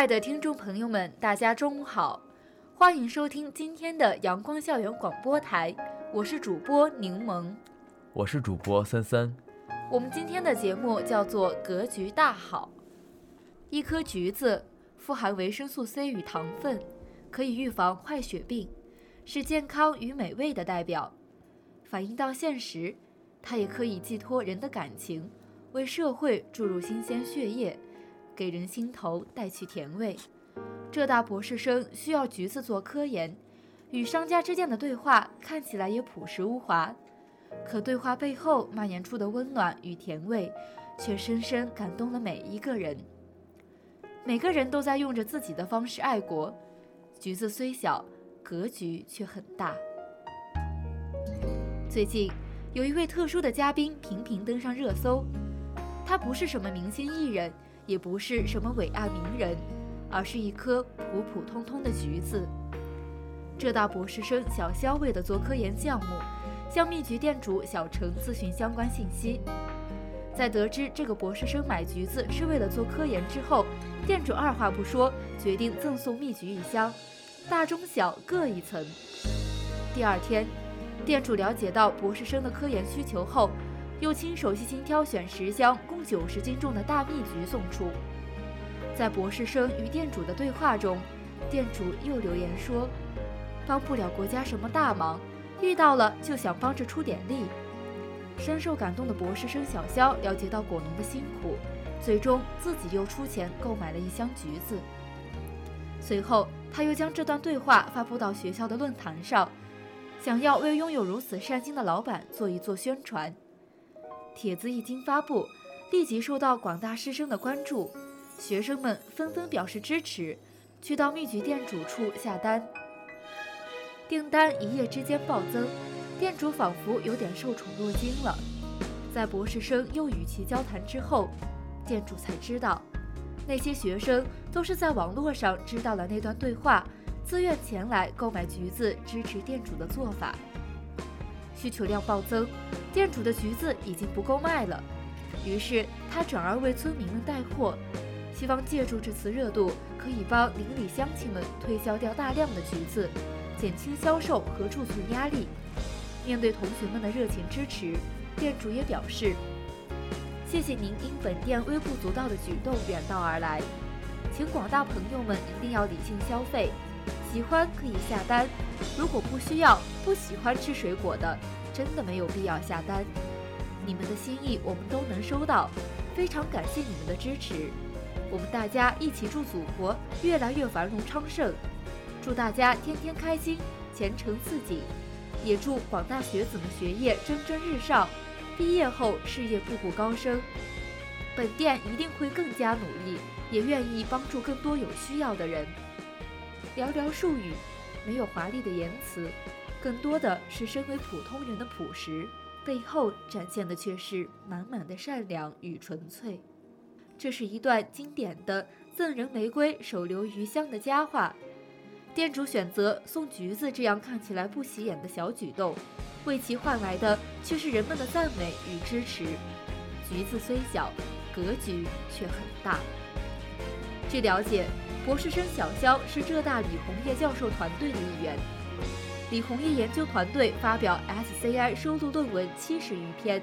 爱的听众朋友们，大家中午好，欢迎收听今天的阳光校园广播台，我是主播柠檬，我是主播三三。我们今天的节目叫做《格局大好》。一颗橘子富含维生素 C 与糖分，可以预防坏血病，是健康与美味的代表。反映到现实，它也可以寄托人的感情，为社会注入新鲜血液。给人心头带去甜味。浙大博士生需要橘子做科研，与商家之间的对话看起来也朴实无华，可对话背后蔓延出的温暖与甜味，却深深感动了每一个人。每个人都在用着自己的方式爱国。橘子虽小，格局却很大。最近有一位特殊的嘉宾频频登上热搜，他不是什么明星艺人。也不是什么伟岸名人，而是一颗普普通通的橘子。浙大博士生小肖为了做科研项目，向蜜橘店主小程咨询相关信息。在得知这个博士生买橘子是为了做科研之后，店主二话不说，决定赠送蜜橘一箱，大中小各一层。第二天，店主了解到博士生的科研需求后。又亲手细心挑选十箱共九十斤重的大蜜橘送出。在博士生与店主的对话中，店主又留言说：“帮不了国家什么大忙，遇到了就想帮着出点力。”深受感动的博士生小肖了解到果农的辛苦，最终自己又出钱购买了一箱橘子。随后，他又将这段对话发布到学校的论坛上，想要为拥有如此善心的老板做一做宣传。帖子一经发布，立即受到广大师生的关注，学生们纷纷表示支持，去到蜜橘店主处下单。订单一夜之间暴增，店主仿佛有点受宠若惊了。在博士生又与其交谈之后，店主才知道，那些学生都是在网络上知道了那段对话，自愿前来购买橘子，支持店主的做法。需求量暴增，店主的橘子已经不够卖了，于是他转而为村民们带货，希望借助这次热度，可以帮邻里乡亲们推销掉大量的橘子，减轻销售和储存压力。面对同学们的热情支持，店主也表示：“谢谢您因本店微不足道的举动远道而来，请广大朋友们一定要理性消费。”喜欢可以下单，如果不需要、不喜欢吃水果的，真的没有必要下单。你们的心意我们都能收到，非常感谢你们的支持。我们大家一起祝祖国越来越繁荣昌盛，祝大家天天开心、前程似锦，也祝广大学子们学业蒸蒸日上，毕业后事业步步高升。本店一定会更加努力，也愿意帮助更多有需要的人。寥寥数语，没有华丽的言辞，更多的是身为普通人的朴实，背后展现的却是满满的善良与纯粹。这是一段经典的“赠人玫瑰，手留余香”的佳话。店主选择送橘子这样看起来不起眼的小举动，为其换来的却是人们的赞美与支持。橘子虽小，格局却很大。据了解。博士生小肖是浙大李洪业教授团队的一员。李洪业研究团队发表 SCI 收录论文七十余篇，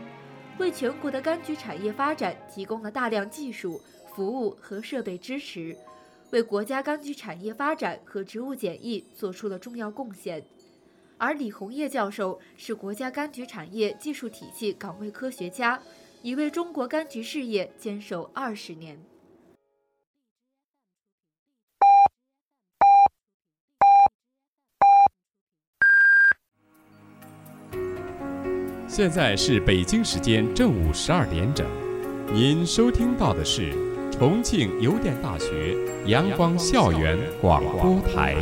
为全国的柑橘产业发展提供了大量技术、服务和设备支持，为国家柑橘产业发展和植物检疫做出了重要贡献。而李洪业教授是国家柑橘产业技术体系岗位科学家，已为中国柑橘事业坚守二十年。现在是北京时间正午十二点整，您收听到的是重庆邮电大学阳光校园广播台。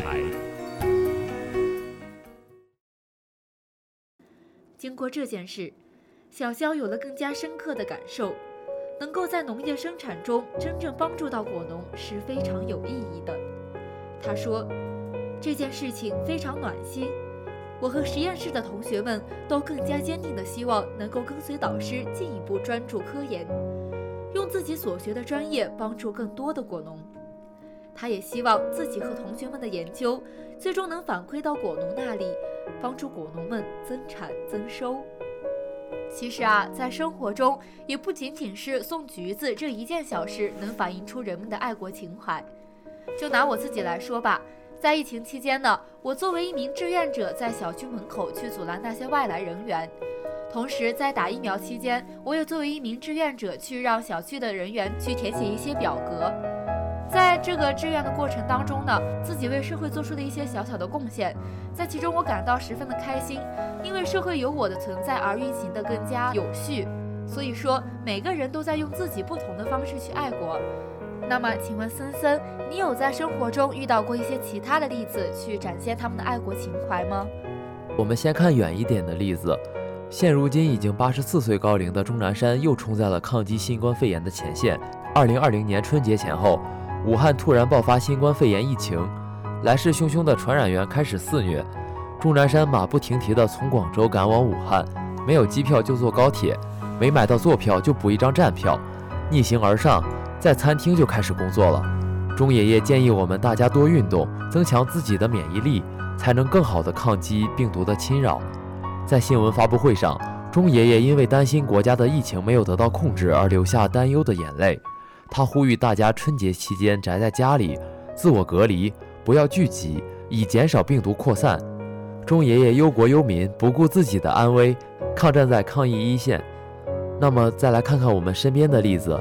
经过这件事，小肖有了更加深刻的感受，能够在农业生产中真正帮助到果农是非常有意义的。他说，这件事情非常暖心。我和实验室的同学们都更加坚定地希望能够跟随导师进一步专注科研，用自己所学的专业帮助更多的果农。他也希望自己和同学们的研究最终能反馈到果农那里，帮助果农们增产增收。其实啊，在生活中也不仅仅是送橘子这一件小事能反映出人们的爱国情怀。就拿我自己来说吧。在疫情期间呢，我作为一名志愿者，在小区门口去阻拦那些外来人员；同时，在打疫苗期间，我也作为一名志愿者去让小区的人员去填写一些表格。在这个志愿的过程当中呢，自己为社会做出的一些小小的贡献，在其中我感到十分的开心，因为社会有我的存在而运行的更加有序。所以说，每个人都在用自己不同的方式去爱国。那么，请问森森，你有在生活中遇到过一些其他的例子，去展现他们的爱国情怀吗？我们先看远一点的例子，现如今已经八十四岁高龄的钟南山又冲在了抗击新冠肺炎的前线。二零二零年春节前后，武汉突然爆发新冠肺炎疫情，来势汹汹的传染源开始肆虐。钟南山马不停蹄地从广州赶往武汉，没有机票就坐高铁，没买到坐票就补一张站票，逆行而上。在餐厅就开始工作了。钟爷爷建议我们大家多运动，增强自己的免疫力，才能更好的抗击病毒的侵扰。在新闻发布会上，钟爷爷因为担心国家的疫情没有得到控制而流下担忧的眼泪。他呼吁大家春节期间宅在家里，自我隔离，不要聚集，以减少病毒扩散。钟爷爷忧国忧民，不顾自己的安危，抗战在抗疫一线。那么，再来看看我们身边的例子。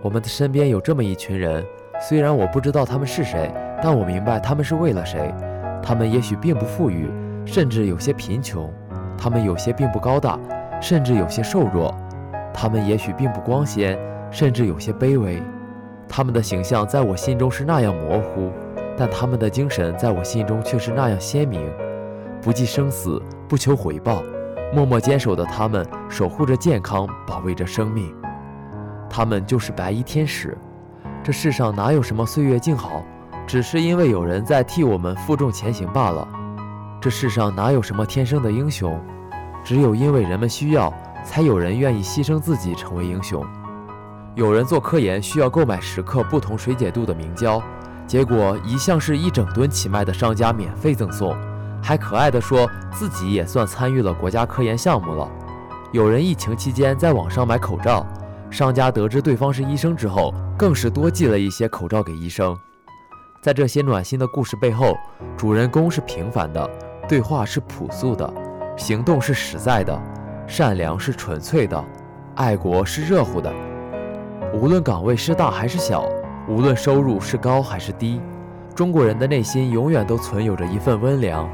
我们的身边有这么一群人，虽然我不知道他们是谁，但我明白他们是为了谁。他们也许并不富裕，甚至有些贫穷；他们有些并不高大，甚至有些瘦弱；他们也许并不光鲜，甚至有些卑微。他们的形象在我心中是那样模糊，但他们的精神在我心中却是那样鲜明。不计生死，不求回报，默默坚守的他们，守护着健康，保卫着生命。他们就是白衣天使。这世上哪有什么岁月静好，只是因为有人在替我们负重前行罢了。这世上哪有什么天生的英雄，只有因为人们需要，才有人愿意牺牲自己成为英雄。有人做科研需要购买十克不同水解度的明胶，结果一向是一整吨起卖的商家免费赠送，还可爱地说自己也算参与了国家科研项目了。有人疫情期间在网上买口罩。商家得知对方是医生之后，更是多寄了一些口罩给医生。在这些暖心的故事背后，主人公是平凡的，对话是朴素的，行动是实在的，善良是纯粹的，爱国是热乎的。无论岗位是大还是小，无论收入是高还是低，中国人的内心永远都存有着一份温良，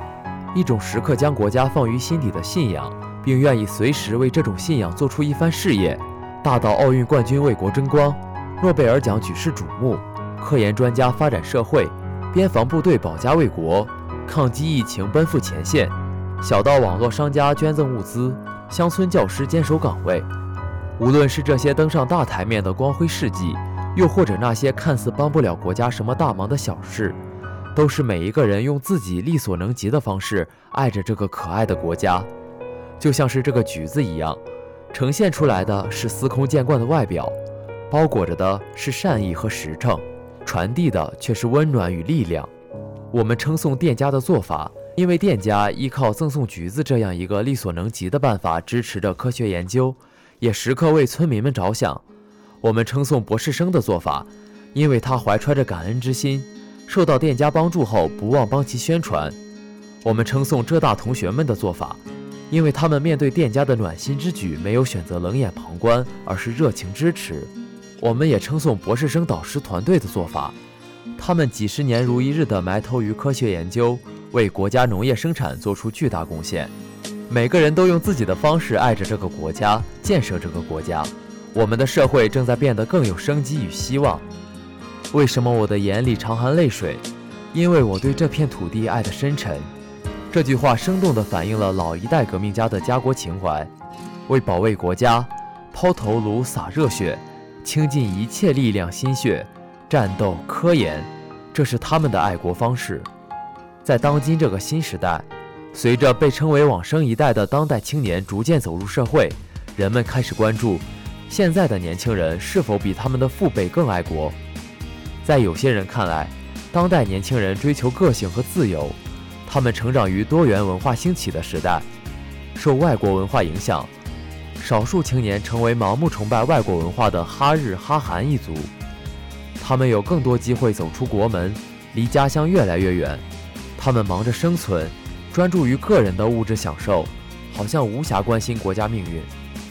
一种时刻将国家放于心底的信仰，并愿意随时为这种信仰做出一番事业。大到奥运冠军为国争光，诺贝尔奖举世瞩目，科研专家发展社会，边防部队保家卫国，抗击疫情奔赴前线；小到网络商家捐赠物资，乡村教师坚守岗位。无论是这些登上大台面的光辉事迹，又或者那些看似帮不了国家什么大忙的小事，都是每一个人用自己力所能及的方式爱着这个可爱的国家，就像是这个橘子一样。呈现出来的是司空见惯的外表，包裹着的是善意和实诚，传递的却是温暖与力量。我们称颂店家的做法，因为店家依靠赠送橘子这样一个力所能及的办法支持着科学研究，也时刻为村民们着想。我们称颂博士生的做法，因为他怀揣着感恩之心，受到店家帮助后不忘帮其宣传。我们称颂浙大同学们的做法。因为他们面对店家的暖心之举，没有选择冷眼旁观，而是热情支持。我们也称颂博士生导师团队的做法，他们几十年如一日地埋头于科学研究，为国家农业生产做出巨大贡献。每个人都用自己的方式爱着这个国家，建设这个国家。我们的社会正在变得更有生机与希望。为什么我的眼里常含泪水？因为我对这片土地爱得深沉。这句话生动地反映了老一代革命家的家国情怀，为保卫国家，抛头颅洒热血，倾尽一切力量心血，战斗科研，这是他们的爱国方式。在当今这个新时代，随着被称为“往生一代”的当代青年逐渐走入社会，人们开始关注。现在的年轻人是否比他们的父辈更爱国？在有些人看来，当代年轻人追求个性和自由，他们成长于多元文化兴起的时代，受外国文化影响，少数青年成为盲目崇拜外国文化的哈日哈韩一族。他们有更多机会走出国门，离家乡越来越远。他们忙着生存，专注于个人的物质享受，好像无暇关心国家命运。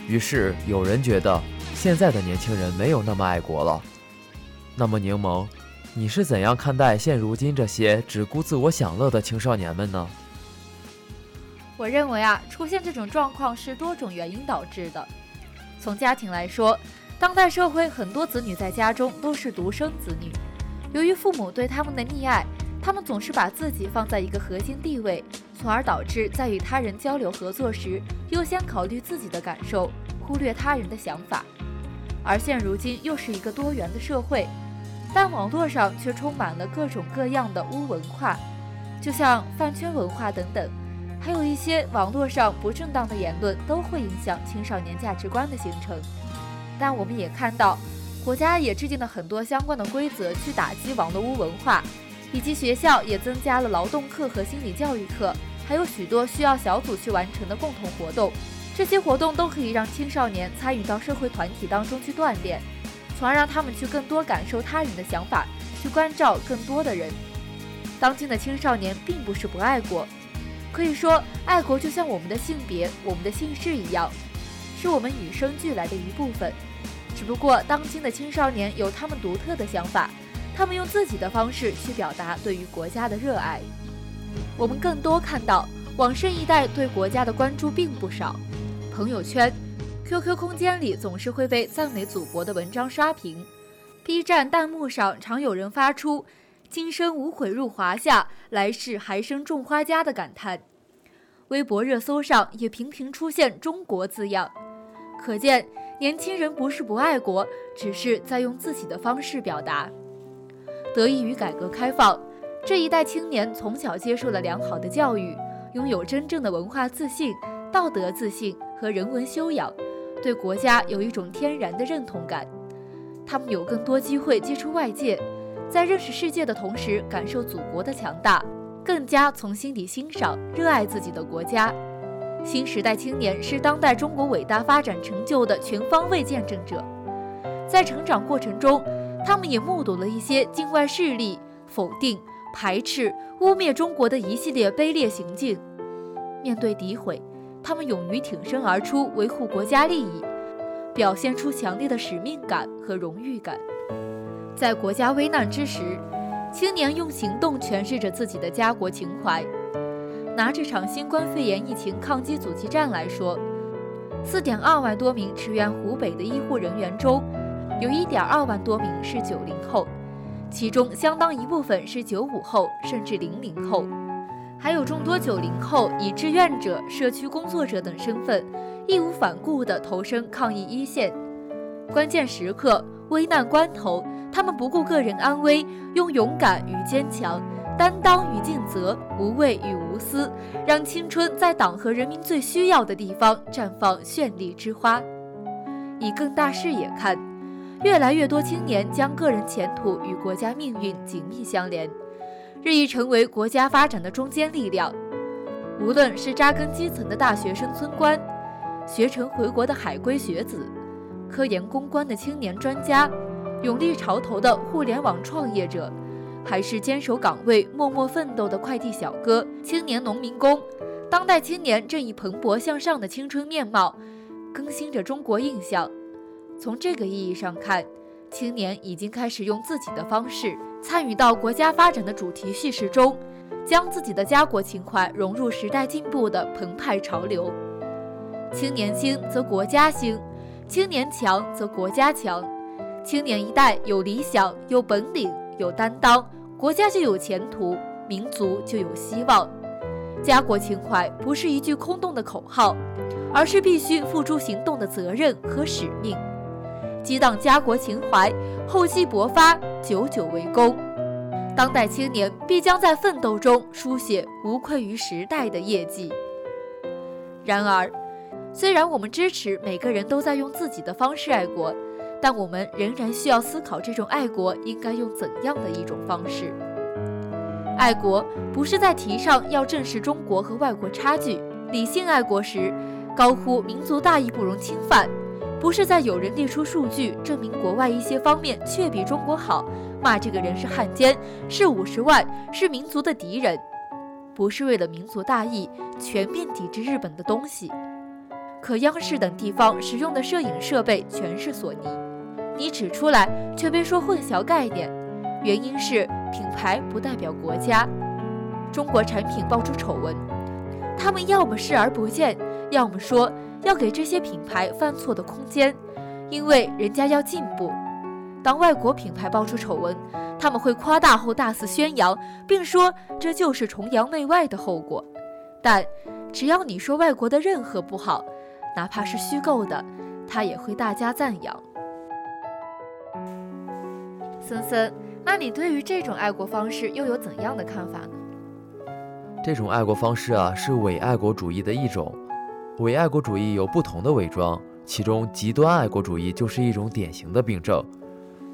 于是有人觉得。现在的年轻人没有那么爱国了。那么柠檬，你是怎样看待现如今这些只顾自我享乐的青少年们呢？我认为啊，出现这种状况是多种原因导致的。从家庭来说，当代社会很多子女在家中都是独生子女，由于父母对他们的溺爱，他们总是把自己放在一个核心地位，从而导致在与他人交流合作时，优先考虑自己的感受，忽略他人的想法。而现如今又是一个多元的社会，但网络上却充满了各种各样的污文化，就像饭圈文化等等，还有一些网络上不正当的言论都会影响青少年价值观的形成。但我们也看到，国家也制定了很多相关的规则去打击网络污文化，以及学校也增加了劳动课和心理教育课，还有许多需要小组去完成的共同活动。这些活动都可以让青少年参与到社会团体当中去锻炼，从而让他们去更多感受他人的想法，去关照更多的人。当今的青少年并不是不爱国，可以说爱国就像我们的性别、我们的姓氏一样，是我们与生俱来的一部分。只不过当今的青少年有他们独特的想法，他们用自己的方式去表达对于国家的热爱。我们更多看到往生一代对国家的关注并不少。朋友圈、QQ 空间里总是会被赞美祖国的文章刷屏，B 站弹幕上常有人发出“今生无悔入华夏，来世还生种花家”的感叹，微博热搜上也频频出现“中国”字样，可见年轻人不是不爱国，只是在用自己的方式表达。得益于改革开放，这一代青年从小接受了良好的教育，拥有真正的文化自信、道德自信。和人文修养，对国家有一种天然的认同感。他们有更多机会接触外界，在认识世界的同时，感受祖国的强大，更加从心底欣赏、热爱自己的国家。新时代青年是当代中国伟大发展成就的全方位见证者，在成长过程中，他们也目睹了一些境外势力否定、排斥、污蔑中国的一系列卑劣行径。面对诋毁。他们勇于挺身而出，维护国家利益，表现出强烈的使命感和荣誉感。在国家危难之时，青年用行动诠释着自己的家国情怀。拿这场新冠肺炎疫情抗击阻击战来说，四点二万多名驰援湖北的医护人员中，有一点二万多名是九零后，其中相当一部分是九五后甚至零零后。还有众多九零后以志愿者、社区工作者等身份，义无反顾地投身抗疫一线。关键时刻、危难关头，他们不顾个人安危，用勇敢与坚强、担当与尽责、无畏与无私，让青春在党和人民最需要的地方绽放绚丽之花。以更大视野看，越来越多青年将个人前途与国家命运紧密相连。日益成为国家发展的中坚力量，无论是扎根基层的大学生村官，学成回国的海归学子，科研攻关的青年专家，勇立潮头的互联网创业者，还是坚守岗位默默奋斗的快递小哥、青年农民工，当代青年正以蓬勃向上的青春面貌，更新着中国印象。从这个意义上看，青年已经开始用自己的方式。参与到国家发展的主题叙事中，将自己的家国情怀融入时代进步的澎湃潮流。青年兴则国家兴，青年强则国家强。青年一代有理想、有本领、有担当，国家就有前途，民族就有希望。家国情怀不是一句空洞的口号，而是必须付诸行动的责任和使命。激荡家国情怀，厚积薄发，久久为功。当代青年必将在奋斗中书写无愧于时代的业绩。然而，虽然我们支持每个人都在用自己的方式爱国，但我们仍然需要思考这种爱国应该用怎样的一种方式。爱国不是在提倡要正视中国和外国差距，理性爱国时高呼民族大义不容侵犯。不是在有人列出数据证明国外一些方面确比中国好，骂这个人是汉奸，是五十万，是民族的敌人，不是为了民族大义全面抵制日本的东西。可央视等地方使用的摄影设备全是索尼，你指出来却被说混淆概念，原因是品牌不代表国家。中国产品爆出丑闻，他们要么视而不见，要么说。要给这些品牌犯错的空间，因为人家要进步。当外国品牌爆出丑闻，他们会夸大后大肆宣扬，并说这就是崇洋媚外的后果。但只要你说外国的任何不好，哪怕是虚构的，他也会大加赞扬。森森，那你对于这种爱国方式又有怎样的看法呢？这种爱国方式啊，是伪爱国主义的一种。伪爱国主义有不同的伪装，其中极端爱国主义就是一种典型的病症。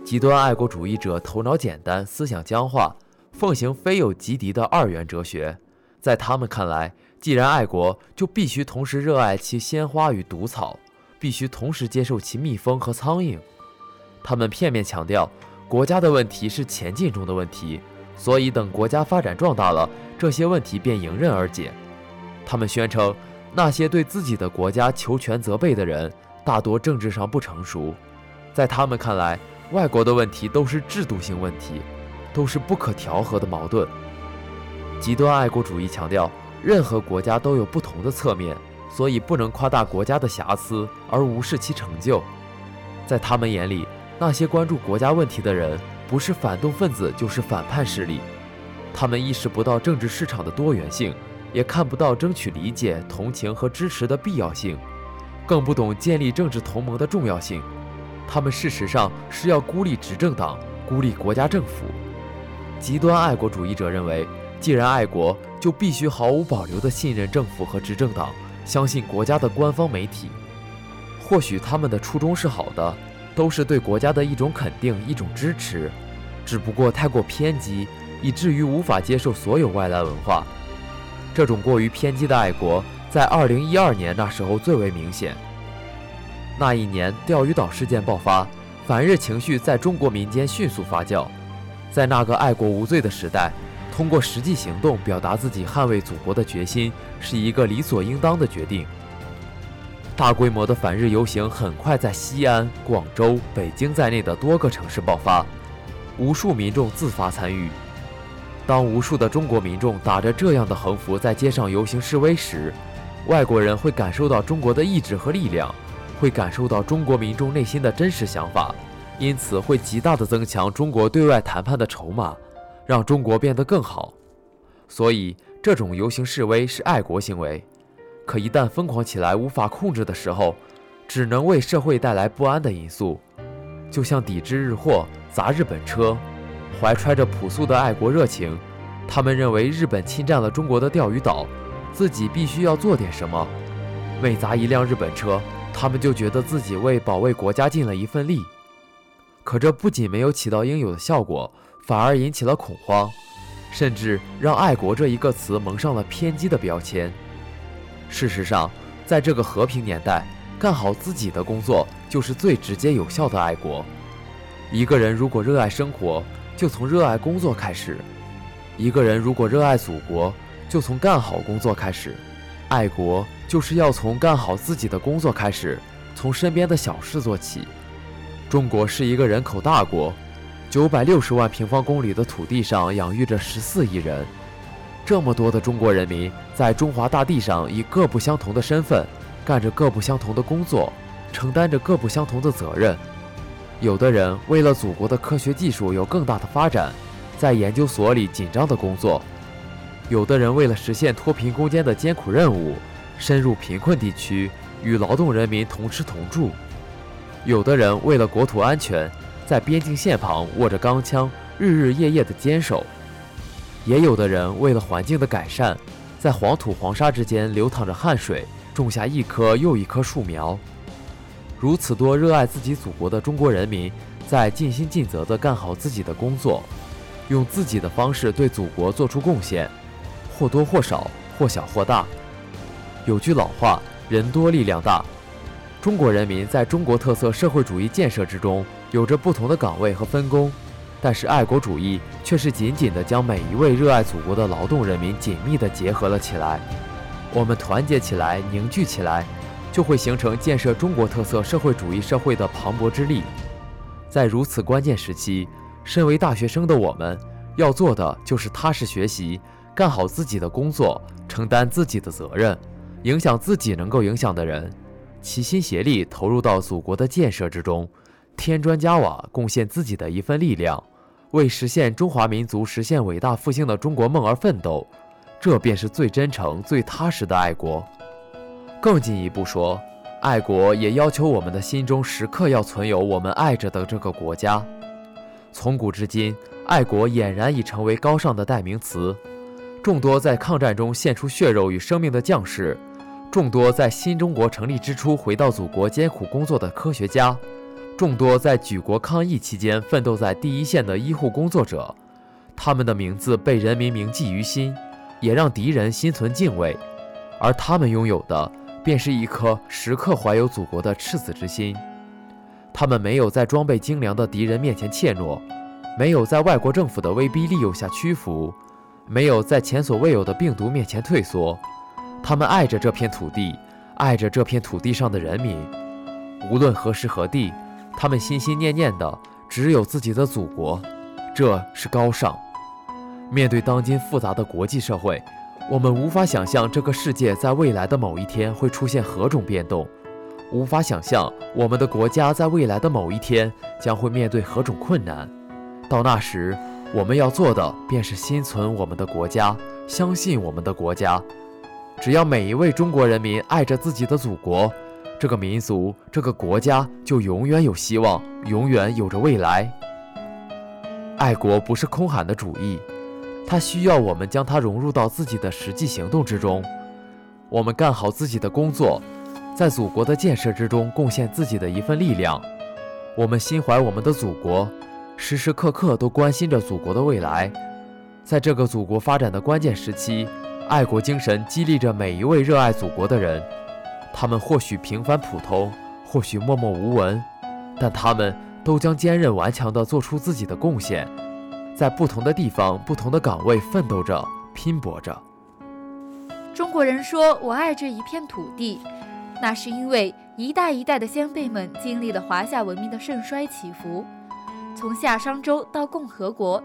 极端爱国主义者头脑简单，思想僵化，奉行非有即敌的二元哲学。在他们看来，既然爱国，就必须同时热爱其鲜花与毒草，必须同时接受其蜜蜂和苍蝇。他们片面强调，国家的问题是前进中的问题，所以等国家发展壮大了，这些问题便迎刃而解。他们宣称。那些对自己的国家求全责备的人，大多政治上不成熟，在他们看来，外国的问题都是制度性问题，都是不可调和的矛盾。极端爱国主义强调，任何国家都有不同的侧面，所以不能夸大国家的瑕疵而无视其成就。在他们眼里，那些关注国家问题的人，不是反动分子就是反叛势力，他们意识不到政治市场的多元性。也看不到争取理解、同情和支持的必要性，更不懂建立政治同盟的重要性。他们事实上是要孤立执政党、孤立国家政府。极端爱国主义者认为，既然爱国，就必须毫无保留地信任政府和执政党，相信国家的官方媒体。或许他们的初衷是好的，都是对国家的一种肯定、一种支持，只不过太过偏激，以至于无法接受所有外来文化。这种过于偏激的爱国，在二零一二年那时候最为明显。那一年，钓鱼岛事件爆发，反日情绪在中国民间迅速发酵。在那个爱国无罪的时代，通过实际行动表达自己捍卫祖国的决心，是一个理所应当的决定。大规模的反日游行很快在西安、广州、北京在内的多个城市爆发，无数民众自发参与。当无数的中国民众打着这样的横幅在街上游行示威时，外国人会感受到中国的意志和力量，会感受到中国民众内心的真实想法，因此会极大的增强中国对外谈判的筹码，让中国变得更好。所以，这种游行示威是爱国行为。可一旦疯狂起来无法控制的时候，只能为社会带来不安的因素，就像抵制日货、砸日本车。怀揣着朴素的爱国热情，他们认为日本侵占了中国的钓鱼岛，自己必须要做点什么。每砸一辆日本车，他们就觉得自己为保卫国家尽了一份力。可这不仅没有起到应有的效果，反而引起了恐慌，甚至让“爱国”这一个词蒙上了偏激的标签。事实上，在这个和平年代，干好自己的工作就是最直接有效的爱国。一个人如果热爱生活，就从热爱工作开始。一个人如果热爱祖国，就从干好工作开始。爱国就是要从干好自己的工作开始，从身边的小事做起。中国是一个人口大国，九百六十万平方公里的土地上养育着十四亿人，这么多的中国人民在中华大地上以各不相同的身份，干着各不相同的工作，承担着各不相同的责任。有的人为了祖国的科学技术有更大的发展，在研究所里紧张的工作；有的人为了实现脱贫攻坚的艰苦任务，深入贫困地区与劳动人民同吃同住；有的人为了国土安全，在边境线旁握着钢枪，日日夜夜的坚守。也有的人为了环境的改善，在黄土黄沙之间流淌着汗水，种下一棵又一棵树苗。如此多热爱自己祖国的中国人民，在尽心尽责地干好自己的工作，用自己的方式对祖国做出贡献，或多或少，或小或大。有句老话：“人多力量大。”中国人民在中国特色社会主义建设之中，有着不同的岗位和分工。但是爱国主义却是紧紧地将每一位热爱祖国的劳动人民紧密地结合了起来。我们团结起来，凝聚起来，就会形成建设中国特色社会主义社会的磅礴之力。在如此关键时期，身为大学生的我们，要做的就是踏实学习，干好自己的工作，承担自己的责任，影响自己能够影响的人，齐心协力投入到祖国的建设之中。添砖加瓦，贡献自己的一份力量，为实现中华民族实现伟大复兴的中国梦而奋斗，这便是最真诚、最踏实的爱国。更进一步说，爱国也要求我们的心中时刻要存有我们爱着的这个国家。从古至今，爱国俨然已成为高尚的代名词。众多在抗战中献出血肉与生命的将士，众多在新中国成立之初回到祖国艰苦工作的科学家。众多在举国抗疫期间奋斗在第一线的医护工作者，他们的名字被人民铭记于心，也让敌人心存敬畏。而他们拥有的，便是一颗时刻怀有祖国的赤子之心。他们没有在装备精良的敌人面前怯懦，没有在外国政府的威逼利诱下屈服，没有在前所未有的病毒面前退缩。他们爱着这片土地，爱着这片土地上的人民，无论何时何地。他们心心念念的只有自己的祖国，这是高尚。面对当今复杂的国际社会，我们无法想象这个世界在未来的某一天会出现何种变动，无法想象我们的国家在未来的某一天将会面对何种困难。到那时，我们要做的便是心存我们的国家，相信我们的国家。只要每一位中国人民爱着自己的祖国。这个民族，这个国家就永远有希望，永远有着未来。爱国不是空喊的主义，它需要我们将它融入到自己的实际行动之中。我们干好自己的工作，在祖国的建设之中贡献自己的一份力量。我们心怀我们的祖国，时时刻刻都关心着祖国的未来。在这个祖国发展的关键时期，爱国精神激励着每一位热爱祖国的人。他们或许平凡普通，或许默默无闻，但他们都将坚韧顽强地做出自己的贡献，在不同的地方、不同的岗位奋斗着、拼搏着。中国人说：“我爱这一片土地”，那是因为一代一代的先辈们经历了华夏文明的盛衰起伏，从夏商周到共和国，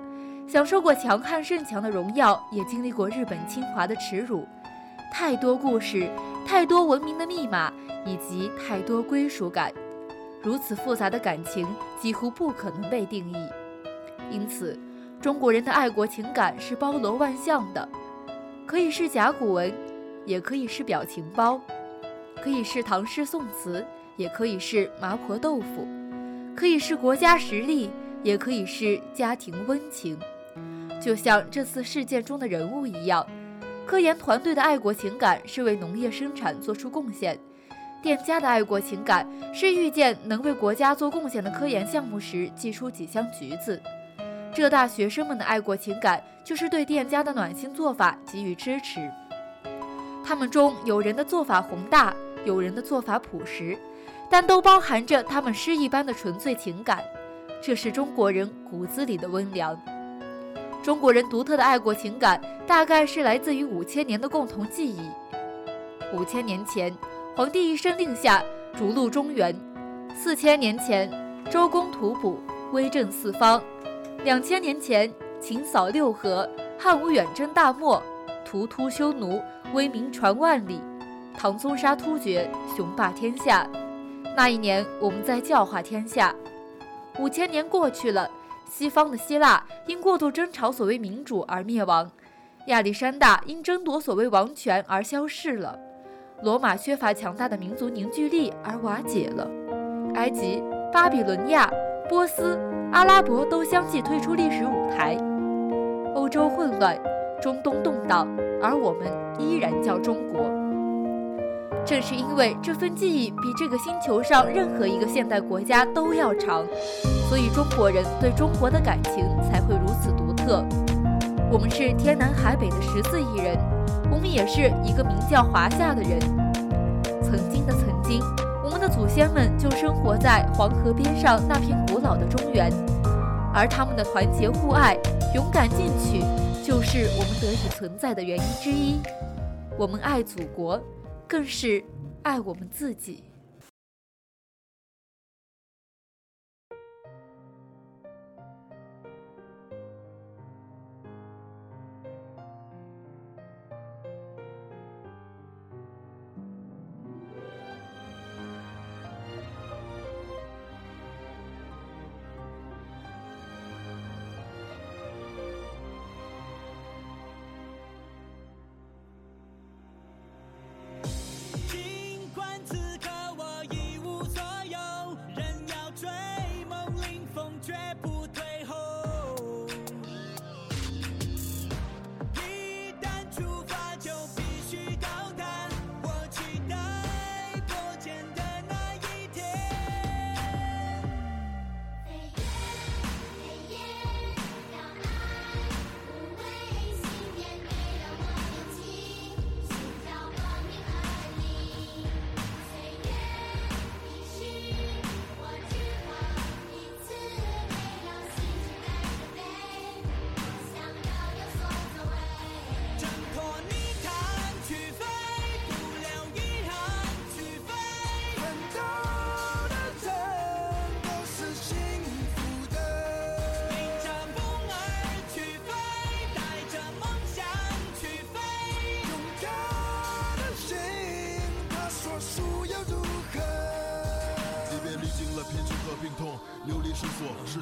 享受过强悍盛强的荣耀，也经历过日本侵华的耻辱，太多故事。太多文明的密码，以及太多归属感，如此复杂的感情几乎不可能被定义。因此，中国人的爱国情感是包罗万象的，可以是甲骨文，也可以是表情包，可以是唐诗宋词，也可以是麻婆豆腐，可以是国家实力，也可以是家庭温情。就像这次事件中的人物一样。科研团队的爱国情感是为农业生产做出贡献，店家的爱国情感是遇见能为国家做贡献的科研项目时寄出几箱橘子。浙大学生们的爱国情感就是对店家的暖心做法给予支持。他们中有人的做法宏大，有人的做法朴实，但都包含着他们诗一般的纯粹情感。这是中国人骨子里的温良。中国人独特的爱国情感，大概是来自于五千年的共同记忆。五千年前，皇帝一声令下，逐鹿中原；四千年前，周公吐哺，威震四方；两千年前，秦扫六合，汉武远征大漠；图图匈奴，威名传万里；唐宗杀突厥，雄霸天下。那一年，我们在教化天下。五千年过去了，西方的希腊因过度争吵所谓民主而灭亡，亚历山大因争夺所谓王权而消逝了，罗马缺乏强大的民族凝聚力而瓦解了，埃及、巴比伦亚、波斯、阿拉伯都相继退出历史舞台，欧洲混乱，中东动荡，而我们依然叫中国。正是因为这份记忆比这个星球上任何一个现代国家都要长，所以中国人对中国的感情才会如此独特。我们是天南海北的十四亿人，我们也是一个名叫华夏的人。曾经的曾经，的祖先们就生活在黄河边上那片古老的中原，而他们的团结互爱、勇敢进取，就是我们得以存在的原因之一。我们爱祖国。更是爱我们自己。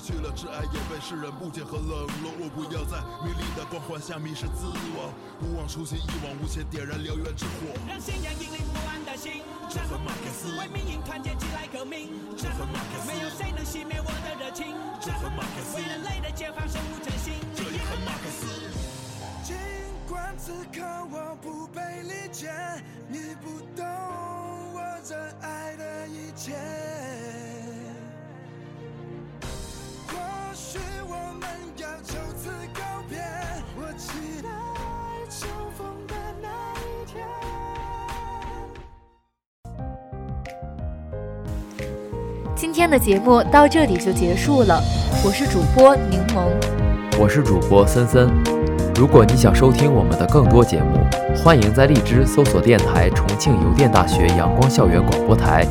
去了挚爱，也被世人误解和冷落。我不要在迷离的光环下迷失自我，不忘初心，一往无前，点燃燎原之火。让信仰引领不安的心，这和马克思为命运团结起来革命，这和马克思没有谁能熄灭我的热情，这和马克思为人类的解放守护真心，这也和马克思。尽管此刻我不被理解，你不懂今天的节目到这里就结束了，我是主播柠檬，我是主播森森。如果你想收听我们的更多节目，欢迎在荔枝搜索电台重庆邮电大学阳光校园广播台。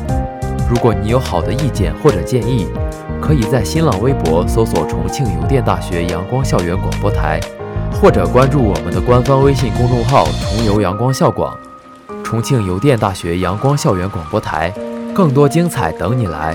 如果你有好的意见或者建议，可以在新浪微博搜索重庆邮电大学阳光校园广播台，或者关注我们的官方微信公众号“重邮阳光校广”，重庆邮电大学阳光校园广播台，更多精彩等你来。